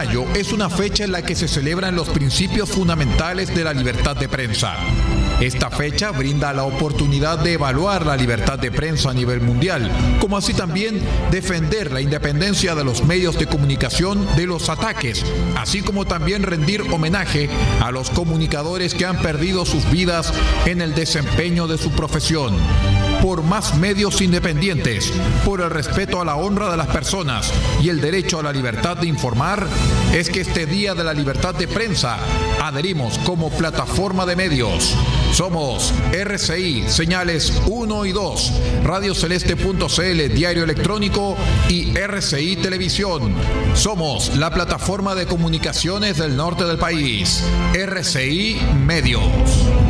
es una fecha en la que se celebran los principios fundamentales de la libertad de prensa. Esta fecha brinda la oportunidad de evaluar la libertad de prensa a nivel mundial, como así también defender la independencia de los medios de comunicación de los ataques, así como también rendir homenaje a los comunicadores que han perdido sus vidas en el desempeño de su profesión por más medios independientes, por el respeto a la honra de las personas y el derecho a la libertad de informar, es que este Día de la Libertad de Prensa adherimos como plataforma de medios. Somos RCI, señales 1 y 2, radioceleste.cl, diario electrónico y RCI Televisión. Somos la plataforma de comunicaciones del norte del país. RCI Medios.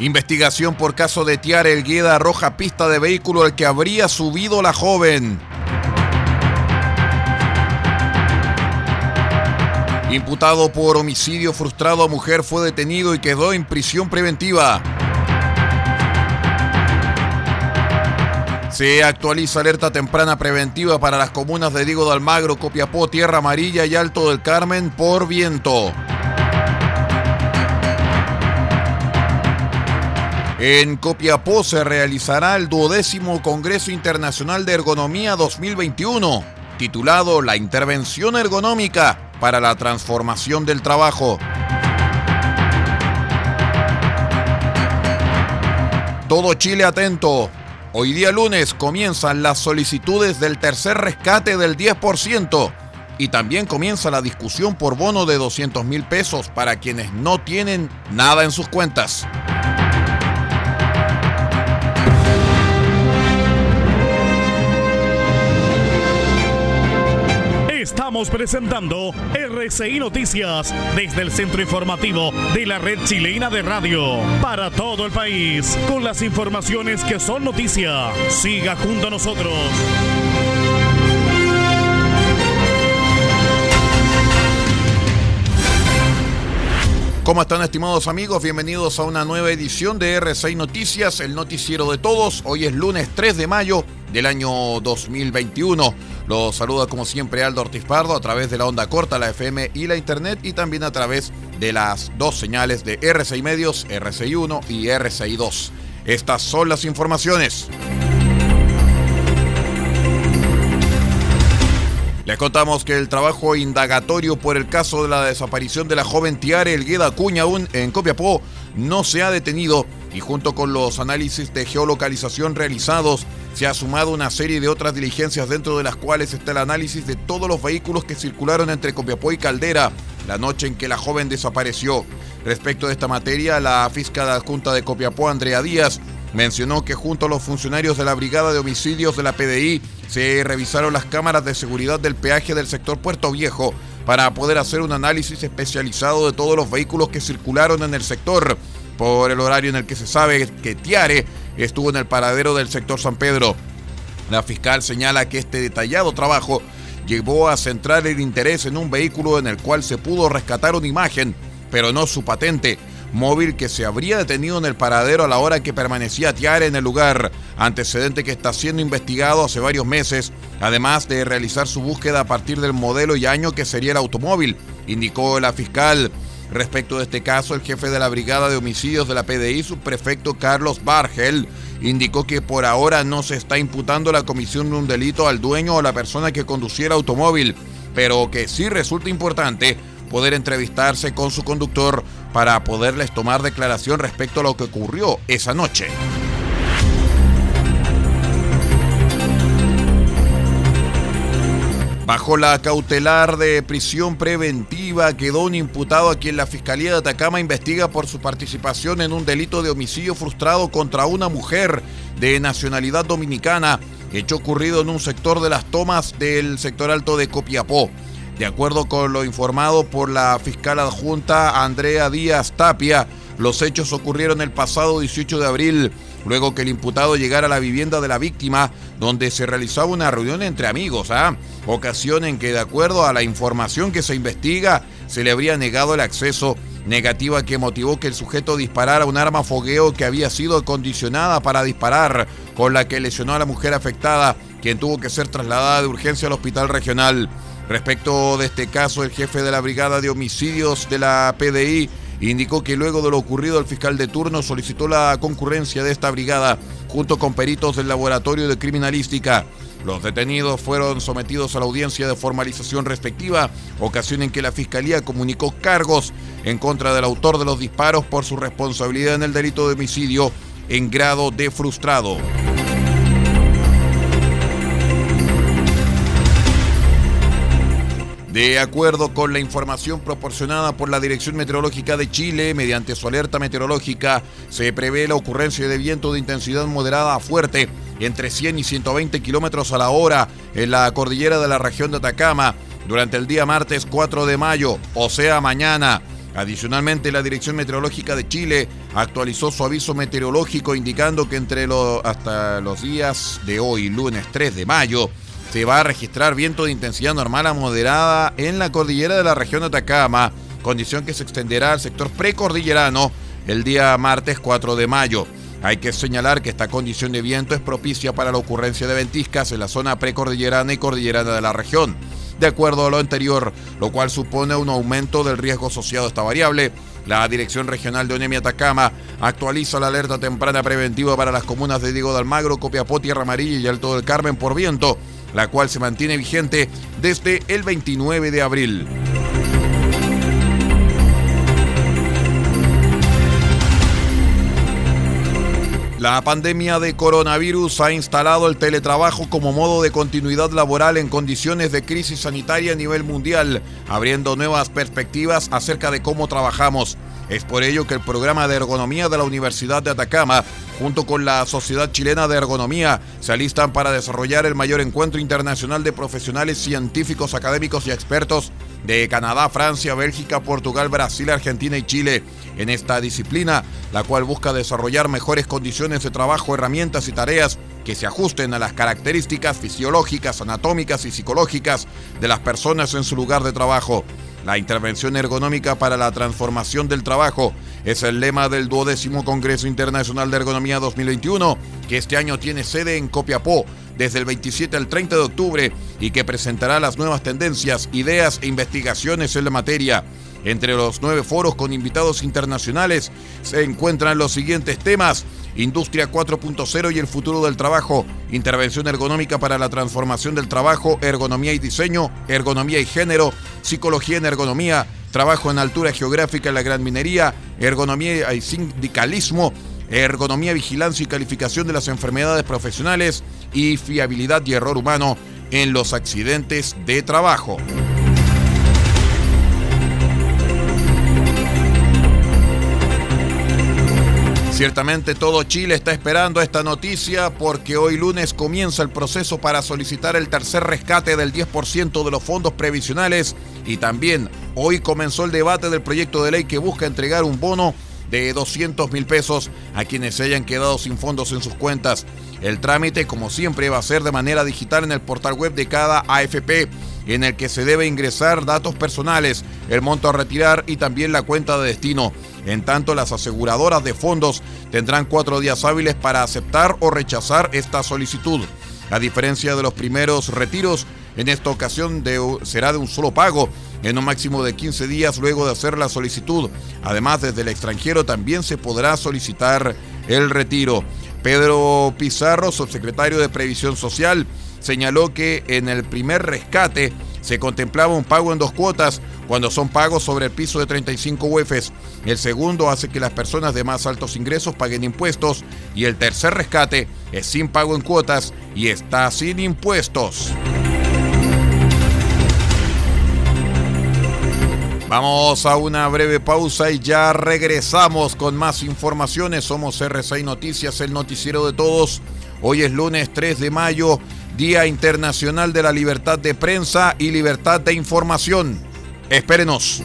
Investigación por caso de Tiara Elgueda arroja pista de vehículo al que habría subido la joven. Imputado por homicidio frustrado a mujer fue detenido y quedó en prisión preventiva. Se actualiza alerta temprana preventiva para las comunas de Diego de Almagro, Copiapó, Tierra Amarilla y Alto del Carmen por viento. En Copiapó se realizará el duodécimo Congreso Internacional de Ergonomía 2021, titulado La Intervención Ergonómica para la Transformación del Trabajo. Todo Chile atento. Hoy día lunes comienzan las solicitudes del tercer rescate del 10% y también comienza la discusión por bono de 200 mil pesos para quienes no tienen nada en sus cuentas. Estamos presentando RCI Noticias desde el centro informativo de la red chilena de radio para todo el país con las informaciones que son noticia. Siga junto a nosotros. ¿Cómo están estimados amigos? Bienvenidos a una nueva edición de R6 Noticias, el noticiero de todos. Hoy es lunes 3 de mayo del año 2021. Los saluda como siempre Aldo Ortiz Pardo a través de la onda corta, la FM y la internet y también a través de las dos señales de R6 Medios, R6 1 y R6 2. Estas son las informaciones. Les contamos que el trabajo indagatorio por el caso de la desaparición de la joven Tiare Elgueda Cuña en Copiapó no se ha detenido y junto con los análisis de geolocalización realizados se ha sumado una serie de otras diligencias dentro de las cuales está el análisis de todos los vehículos que circularon entre Copiapó y Caldera la noche en que la joven desapareció. Respecto de esta materia, la fiscal adjunta de Copiapó, Andrea Díaz, mencionó que junto a los funcionarios de la Brigada de Homicidios de la PDI se revisaron las cámaras de seguridad del peaje del sector Puerto Viejo para poder hacer un análisis especializado de todos los vehículos que circularon en el sector por el horario en el que se sabe que Tiare estuvo en el paradero del sector San Pedro. La fiscal señala que este detallado trabajo llevó a centrar el interés en un vehículo en el cual se pudo rescatar una imagen, pero no su patente, móvil que se habría detenido en el paradero a la hora que permanecía Tiare en el lugar, antecedente que está siendo investigado hace varios meses, además de realizar su búsqueda a partir del modelo y año que sería el automóvil, indicó la fiscal. Respecto de este caso, el jefe de la Brigada de Homicidios de la PDI, subprefecto Carlos Bargel, indicó que por ahora no se está imputando la comisión de un delito al dueño o la persona que conduciera automóvil, pero que sí resulta importante poder entrevistarse con su conductor para poderles tomar declaración respecto a lo que ocurrió esa noche. Bajo la cautelar de prisión preventiva quedó un imputado a quien la Fiscalía de Atacama investiga por su participación en un delito de homicidio frustrado contra una mujer de nacionalidad dominicana, hecho ocurrido en un sector de las tomas del sector alto de Copiapó. De acuerdo con lo informado por la fiscal adjunta Andrea Díaz Tapia, los hechos ocurrieron el pasado 18 de abril luego que el imputado llegara a la vivienda de la víctima, donde se realizaba una reunión entre amigos, ¿ah? ocasión en que, de acuerdo a la información que se investiga, se le habría negado el acceso, negativa que motivó que el sujeto disparara un arma fogueo que había sido acondicionada para disparar, con la que lesionó a la mujer afectada, quien tuvo que ser trasladada de urgencia al hospital regional. Respecto de este caso, el jefe de la Brigada de Homicidios de la PDI, indicó que luego de lo ocurrido el fiscal de turno solicitó la concurrencia de esta brigada junto con peritos del laboratorio de criminalística. Los detenidos fueron sometidos a la audiencia de formalización respectiva, ocasión en que la Fiscalía comunicó cargos en contra del autor de los disparos por su responsabilidad en el delito de homicidio en grado de frustrado. De acuerdo con la información proporcionada por la Dirección Meteorológica de Chile, mediante su alerta meteorológica, se prevé la ocurrencia de viento de intensidad moderada a fuerte entre 100 y 120 kilómetros a la hora en la cordillera de la región de Atacama durante el día martes 4 de mayo, o sea, mañana. Adicionalmente, la Dirección Meteorológica de Chile actualizó su aviso meteorológico indicando que entre los, hasta los días de hoy, lunes 3 de mayo, se va a registrar viento de intensidad normal a moderada en la cordillera de la región de Atacama, condición que se extenderá al sector precordillerano el día martes 4 de mayo. Hay que señalar que esta condición de viento es propicia para la ocurrencia de ventiscas en la zona precordillerana y cordillerana de la región. De acuerdo a lo anterior, lo cual supone un aumento del riesgo asociado a esta variable, la Dirección Regional de ONEMI Atacama actualiza la alerta temprana preventiva para las comunas de Diego de Almagro, Copiapó, Tierra Amarilla y Alto del Carmen por viento la cual se mantiene vigente desde el 29 de abril. La pandemia de coronavirus ha instalado el teletrabajo como modo de continuidad laboral en condiciones de crisis sanitaria a nivel mundial, abriendo nuevas perspectivas acerca de cómo trabajamos. Es por ello que el programa de ergonomía de la Universidad de Atacama, junto con la Sociedad Chilena de Ergonomía, se alistan para desarrollar el mayor encuentro internacional de profesionales científicos, académicos y expertos de Canadá, Francia, Bélgica, Portugal, Brasil, Argentina y Chile en esta disciplina, la cual busca desarrollar mejores condiciones de trabajo, herramientas y tareas que se ajusten a las características fisiológicas, anatómicas y psicológicas de las personas en su lugar de trabajo. La intervención ergonómica para la transformación del trabajo es el lema del duodécimo Congreso Internacional de Ergonomía 2021, que este año tiene sede en Copiapó desde el 27 al 30 de octubre y que presentará las nuevas tendencias, ideas e investigaciones en la materia. Entre los nueve foros con invitados internacionales se encuentran los siguientes temas Industria 4.0 y el futuro del trabajo, intervención ergonómica para la transformación del trabajo, ergonomía y diseño, ergonomía y género, psicología en ergonomía, trabajo en altura geográfica en la gran minería, ergonomía y sindicalismo, ergonomía, vigilancia y calificación de las enfermedades profesionales y fiabilidad y error humano en los accidentes de trabajo. Ciertamente todo Chile está esperando esta noticia porque hoy lunes comienza el proceso para solicitar el tercer rescate del 10% de los fondos previsionales y también hoy comenzó el debate del proyecto de ley que busca entregar un bono de 200 mil pesos a quienes se hayan quedado sin fondos en sus cuentas. El trámite, como siempre, va a ser de manera digital en el portal web de cada AFP, en el que se debe ingresar datos personales, el monto a retirar y también la cuenta de destino. En tanto, las aseguradoras de fondos tendrán cuatro días hábiles para aceptar o rechazar esta solicitud. A diferencia de los primeros retiros, en esta ocasión será de un solo pago, en un máximo de 15 días luego de hacer la solicitud. Además, desde el extranjero también se podrá solicitar el retiro. Pedro Pizarro, subsecretario de Previsión Social, señaló que en el primer rescate se contemplaba un pago en dos cuotas cuando son pagos sobre el piso de 35 UEFs. El segundo hace que las personas de más altos ingresos paguen impuestos y el tercer rescate es sin pago en cuotas y está sin impuestos. Vamos a una breve pausa y ya regresamos con más informaciones. Somos RCI Noticias, el noticiero de todos. Hoy es lunes 3 de mayo, Día Internacional de la Libertad de Prensa y Libertad de Información. Espérenos.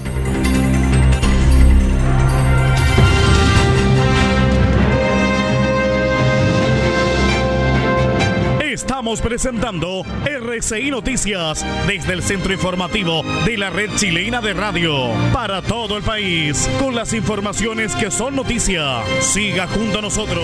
Estamos presentando RCI Noticias desde el centro informativo de la red chilena de radio para todo el país con las informaciones que son noticia. Siga junto a nosotros.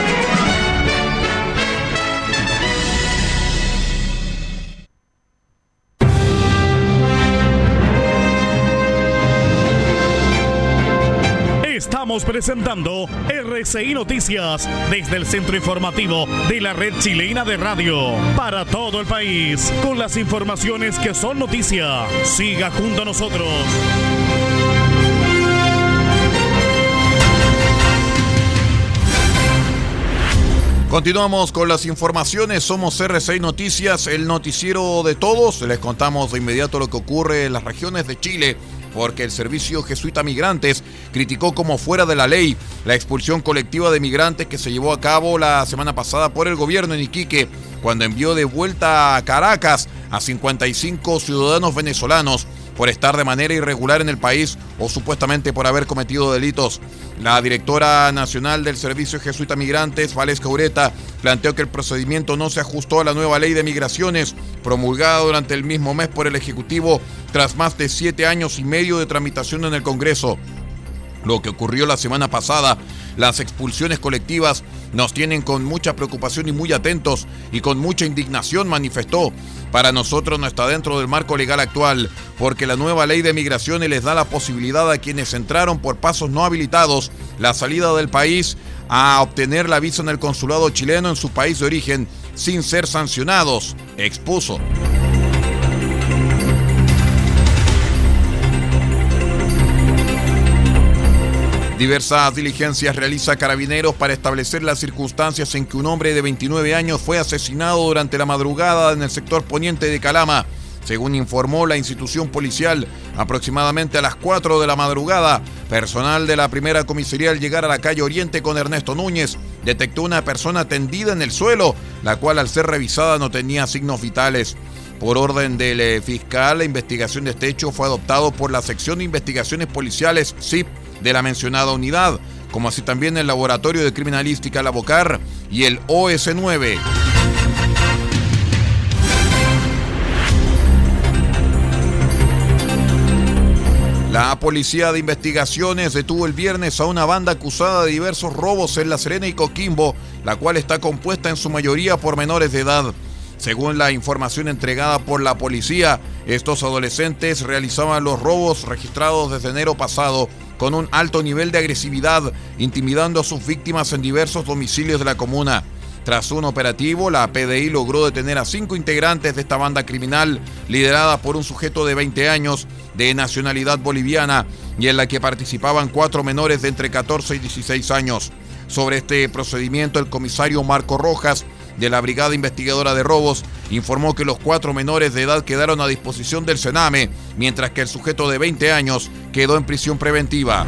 Presentando RCI Noticias desde el centro informativo de la red chilena de radio para todo el país con las informaciones que son noticia. Siga junto a nosotros. Continuamos con las informaciones, somos RCI Noticias, el noticiero de todos. Les contamos de inmediato lo que ocurre en las regiones de Chile porque el Servicio Jesuita Migrantes criticó como fuera de la ley la expulsión colectiva de migrantes que se llevó a cabo la semana pasada por el gobierno en Iquique, cuando envió de vuelta a Caracas a 55 ciudadanos venezolanos por estar de manera irregular en el país o supuestamente por haber cometido delitos. La directora nacional del Servicio Jesuita Migrantes, Valesca Ureta, planteó que el procedimiento no se ajustó a la nueva ley de migraciones promulgada durante el mismo mes por el Ejecutivo tras más de siete años y medio de tramitación en el Congreso. Lo que ocurrió la semana pasada, las expulsiones colectivas nos tienen con mucha preocupación y muy atentos y con mucha indignación manifestó. Para nosotros no está dentro del marco legal actual, porque la nueva ley de migraciones les da la posibilidad a quienes entraron por pasos no habilitados la salida del país a obtener la visa en el consulado chileno en su país de origen sin ser sancionados, expuso. Diversas diligencias realiza Carabineros para establecer las circunstancias en que un hombre de 29 años fue asesinado durante la madrugada en el sector poniente de Calama. Según informó la institución policial, aproximadamente a las 4 de la madrugada, personal de la primera comisaría al llegar a la calle Oriente con Ernesto Núñez detectó una persona tendida en el suelo, la cual al ser revisada no tenía signos vitales. Por orden del eh, fiscal, la investigación de este hecho fue adoptado por la sección de investigaciones policiales SIP de la mencionada unidad, como así también el Laboratorio de Criminalística La Bocar y el OS9. La policía de investigaciones detuvo el viernes a una banda acusada de diversos robos en La Serena y Coquimbo, la cual está compuesta en su mayoría por menores de edad. Según la información entregada por la policía, estos adolescentes realizaban los robos registrados desde enero pasado con un alto nivel de agresividad, intimidando a sus víctimas en diversos domicilios de la comuna. Tras un operativo, la PDI logró detener a cinco integrantes de esta banda criminal, liderada por un sujeto de 20 años de nacionalidad boliviana y en la que participaban cuatro menores de entre 14 y 16 años. Sobre este procedimiento, el comisario Marco Rojas de la Brigada Investigadora de Robos informó que los cuatro menores de edad quedaron a disposición del Sename, mientras que el sujeto de 20 años quedó en prisión preventiva.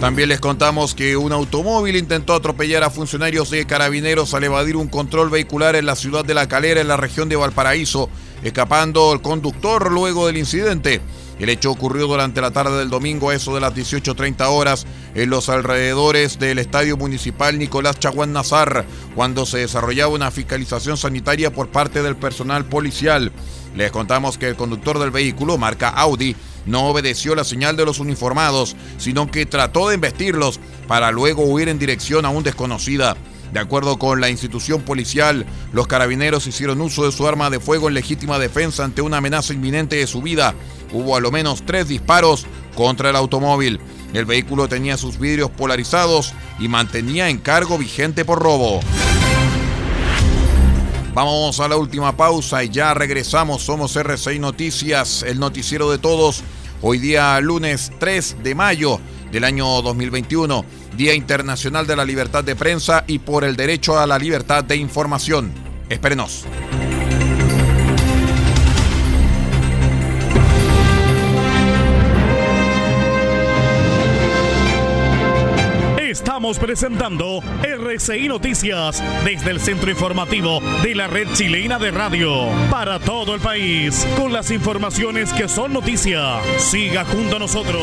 También les contamos que un automóvil intentó atropellar a funcionarios de carabineros al evadir un control vehicular en la ciudad de La Calera, en la región de Valparaíso, escapando el conductor luego del incidente. El hecho ocurrió durante la tarde del domingo a eso de las 18.30 horas en los alrededores del Estadio Municipal Nicolás Chaguán Nazar, cuando se desarrollaba una fiscalización sanitaria por parte del personal policial. Les contamos que el conductor del vehículo, marca Audi, no obedeció la señal de los uniformados, sino que trató de embestirlos para luego huir en dirección a un desconocida. De acuerdo con la institución policial, los carabineros hicieron uso de su arma de fuego en legítima defensa ante una amenaza inminente de su vida. Hubo a lo menos tres disparos contra el automóvil. El vehículo tenía sus vidrios polarizados y mantenía encargo vigente por robo. Vamos a la última pausa y ya regresamos. Somos R6 Noticias, el noticiero de todos. Hoy día lunes 3 de mayo del año 2021, Día Internacional de la Libertad de Prensa y por el derecho a la libertad de información. Espérenos. Estamos presentando RCI Noticias desde el centro informativo de la red chilena de radio para todo el país con las informaciones que son noticia. Siga junto a nosotros.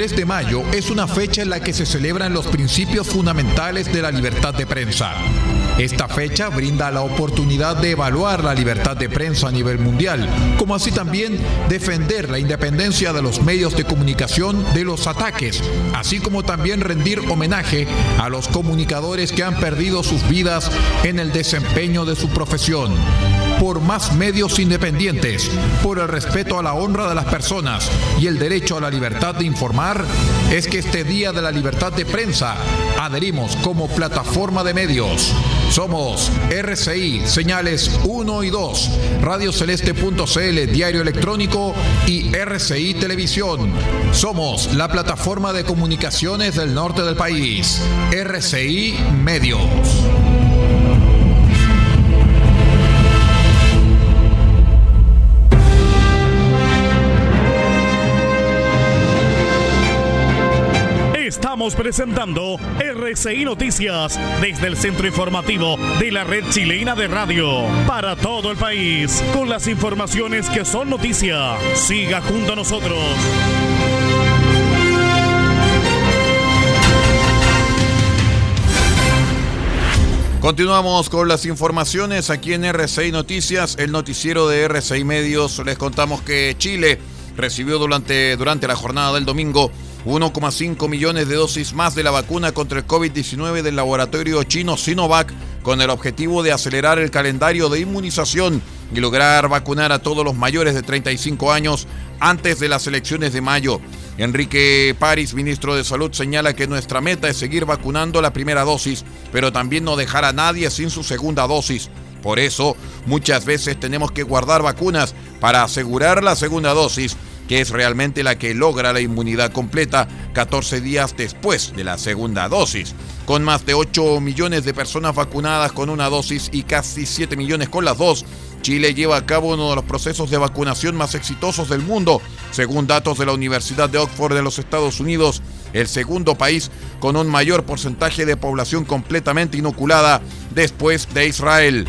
23 de mayo es una fecha en la que se celebran los principios fundamentales de la libertad de prensa. Esta fecha brinda la oportunidad de evaluar la libertad de prensa a nivel mundial, como así también defender la independencia de los medios de comunicación de los ataques, así como también rendir homenaje a los comunicadores que han perdido sus vidas en el desempeño de su profesión por más medios independientes, por el respeto a la honra de las personas y el derecho a la libertad de informar, es que este Día de la Libertad de Prensa adherimos como plataforma de medios. Somos RCI, señales 1 y 2, radioceleste.cl, diario electrónico y RCI Televisión. Somos la plataforma de comunicaciones del norte del país. RCI Medios. Estamos presentando RCI Noticias desde el centro informativo de la red chilena de radio para todo el país con las informaciones que son noticia. Siga junto a nosotros. Continuamos con las informaciones aquí en RCI Noticias, el noticiero de RCI Medios. Les contamos que Chile recibió durante, durante la jornada del domingo 1,5 millones de dosis más de la vacuna contra el COVID-19 del laboratorio chino Sinovac con el objetivo de acelerar el calendario de inmunización y lograr vacunar a todos los mayores de 35 años antes de las elecciones de mayo. Enrique París, ministro de Salud, señala que nuestra meta es seguir vacunando la primera dosis, pero también no dejar a nadie sin su segunda dosis. Por eso, muchas veces tenemos que guardar vacunas para asegurar la segunda dosis que es realmente la que logra la inmunidad completa 14 días después de la segunda dosis. Con más de 8 millones de personas vacunadas con una dosis y casi 7 millones con las dos, Chile lleva a cabo uno de los procesos de vacunación más exitosos del mundo, según datos de la Universidad de Oxford de los Estados Unidos, el segundo país con un mayor porcentaje de población completamente inoculada después de Israel.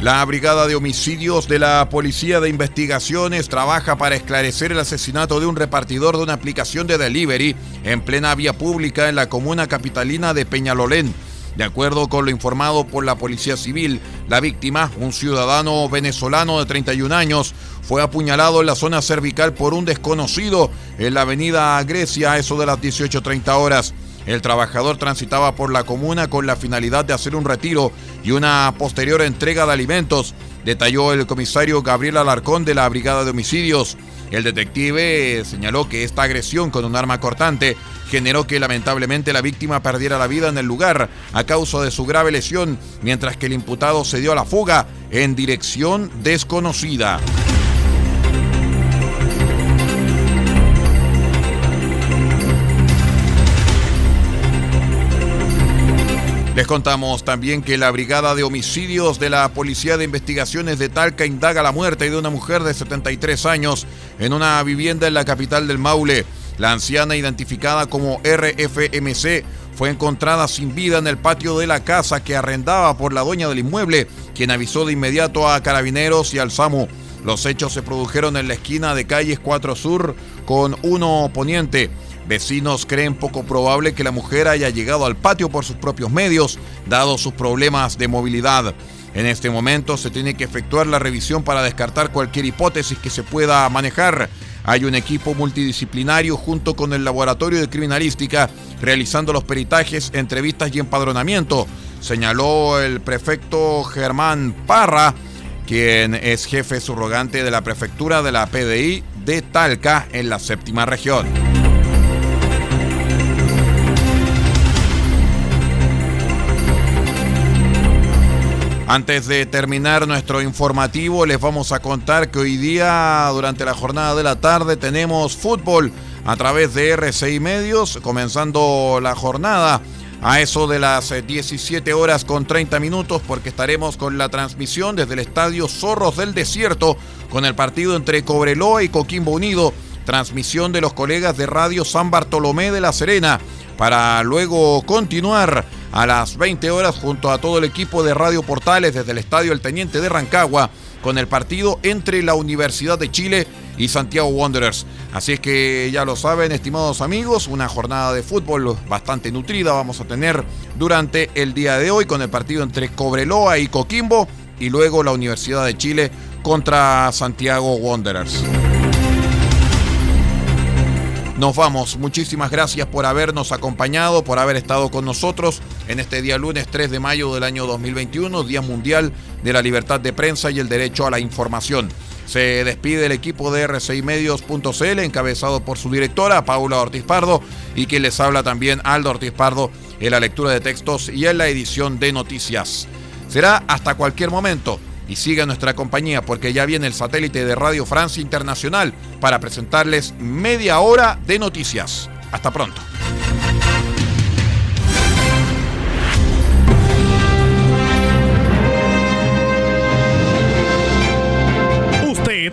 La Brigada de Homicidios de la Policía de Investigaciones trabaja para esclarecer el asesinato de un repartidor de una aplicación de delivery en plena vía pública en la comuna capitalina de Peñalolén. De acuerdo con lo informado por la Policía Civil, la víctima, un ciudadano venezolano de 31 años, fue apuñalado en la zona cervical por un desconocido en la avenida Grecia a eso de las 18.30 horas. El trabajador transitaba por la comuna con la finalidad de hacer un retiro y una posterior entrega de alimentos, detalló el comisario Gabriel Alarcón de la Brigada de Homicidios. El detective señaló que esta agresión con un arma cortante generó que lamentablemente la víctima perdiera la vida en el lugar a causa de su grave lesión, mientras que el imputado se dio a la fuga en dirección desconocida. Les contamos también que la Brigada de Homicidios de la Policía de Investigaciones de Talca indaga la muerte de una mujer de 73 años en una vivienda en la capital del Maule. La anciana, identificada como RFMC, fue encontrada sin vida en el patio de la casa que arrendaba por la dueña del inmueble, quien avisó de inmediato a carabineros y al SAMU. Los hechos se produjeron en la esquina de calles 4 Sur con 1 Poniente. Vecinos creen poco probable que la mujer haya llegado al patio por sus propios medios, dado sus problemas de movilidad. En este momento se tiene que efectuar la revisión para descartar cualquier hipótesis que se pueda manejar. Hay un equipo multidisciplinario junto con el laboratorio de criminalística realizando los peritajes, entrevistas y empadronamiento, señaló el prefecto Germán Parra, quien es jefe subrogante de la prefectura de la PDI de Talca en la séptima región. Antes de terminar nuestro informativo, les vamos a contar que hoy día, durante la jornada de la tarde, tenemos fútbol a través de RCI Medios, comenzando la jornada a eso de las 17 horas con 30 minutos, porque estaremos con la transmisión desde el estadio Zorros del Desierto, con el partido entre Cobreloa y Coquimbo Unido, transmisión de los colegas de Radio San Bartolomé de la Serena, para luego continuar a las 20 horas junto a todo el equipo de Radio Portales desde el Estadio El Teniente de Rancagua con el partido entre la Universidad de Chile y Santiago Wanderers. Así es que ya lo saben, estimados amigos, una jornada de fútbol bastante nutrida vamos a tener durante el día de hoy con el partido entre Cobreloa y Coquimbo y luego la Universidad de Chile contra Santiago Wanderers. Nos vamos. Muchísimas gracias por habernos acompañado, por haber estado con nosotros en este día lunes 3 de mayo del año 2021, Día Mundial de la Libertad de Prensa y el Derecho a la Información. Se despide el equipo de r6medios.cl, encabezado por su directora, Paula Ortiz Pardo, y quien les habla también, Aldo Ortiz Pardo, en la lectura de textos y en la edición de noticias. Será hasta cualquier momento y siga nuestra compañía porque ya viene el satélite de Radio Francia Internacional para presentarles media hora de noticias. Hasta pronto.